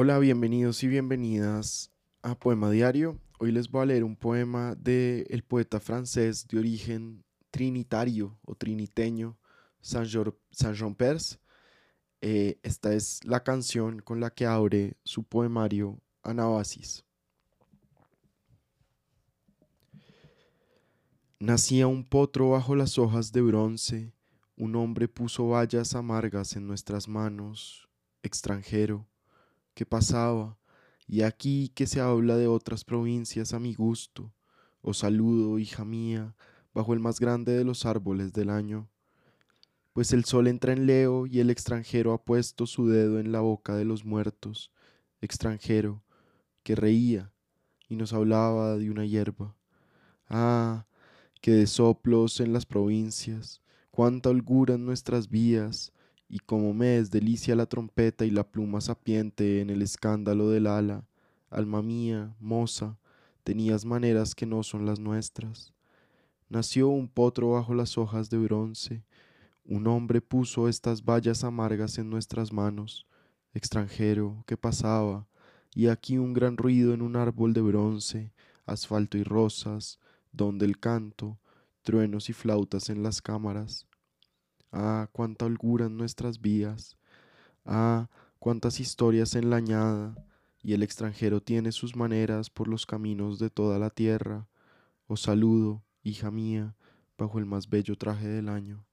Hola, bienvenidos y bienvenidas a Poema Diario. Hoy les voy a leer un poema del el poeta francés de origen trinitario o triniteño Saint-Jean Perse. Eh, esta es la canción con la que abre su poemario Anabasis. Nacía un potro bajo las hojas de bronce, un hombre puso vallas amargas en nuestras manos, extranjero, que pasaba, y aquí que se habla de otras provincias a mi gusto, os saludo, hija mía, bajo el más grande de los árboles del año, pues el sol entra en Leo y el extranjero ha puesto su dedo en la boca de los muertos, extranjero, que reía y nos hablaba de una hierba. Ah, que de soplos en las provincias, cuánta holgura en nuestras vías, y como me desdelicia la trompeta y la pluma sapiente en el escándalo del ala, alma mía, moza, tenías maneras que no son las nuestras. Nació un potro bajo las hojas de bronce, un hombre puso estas vallas amargas en nuestras manos, extranjero que pasaba, y aquí un gran ruido en un árbol de bronce, asfalto y rosas, donde el canto, truenos y flautas en las cámaras. Ah, cuánta holgura en nuestras vías. Ah, cuántas historias en y el extranjero tiene sus maneras por los caminos de toda la tierra. Os saludo, hija mía, bajo el más bello traje del año.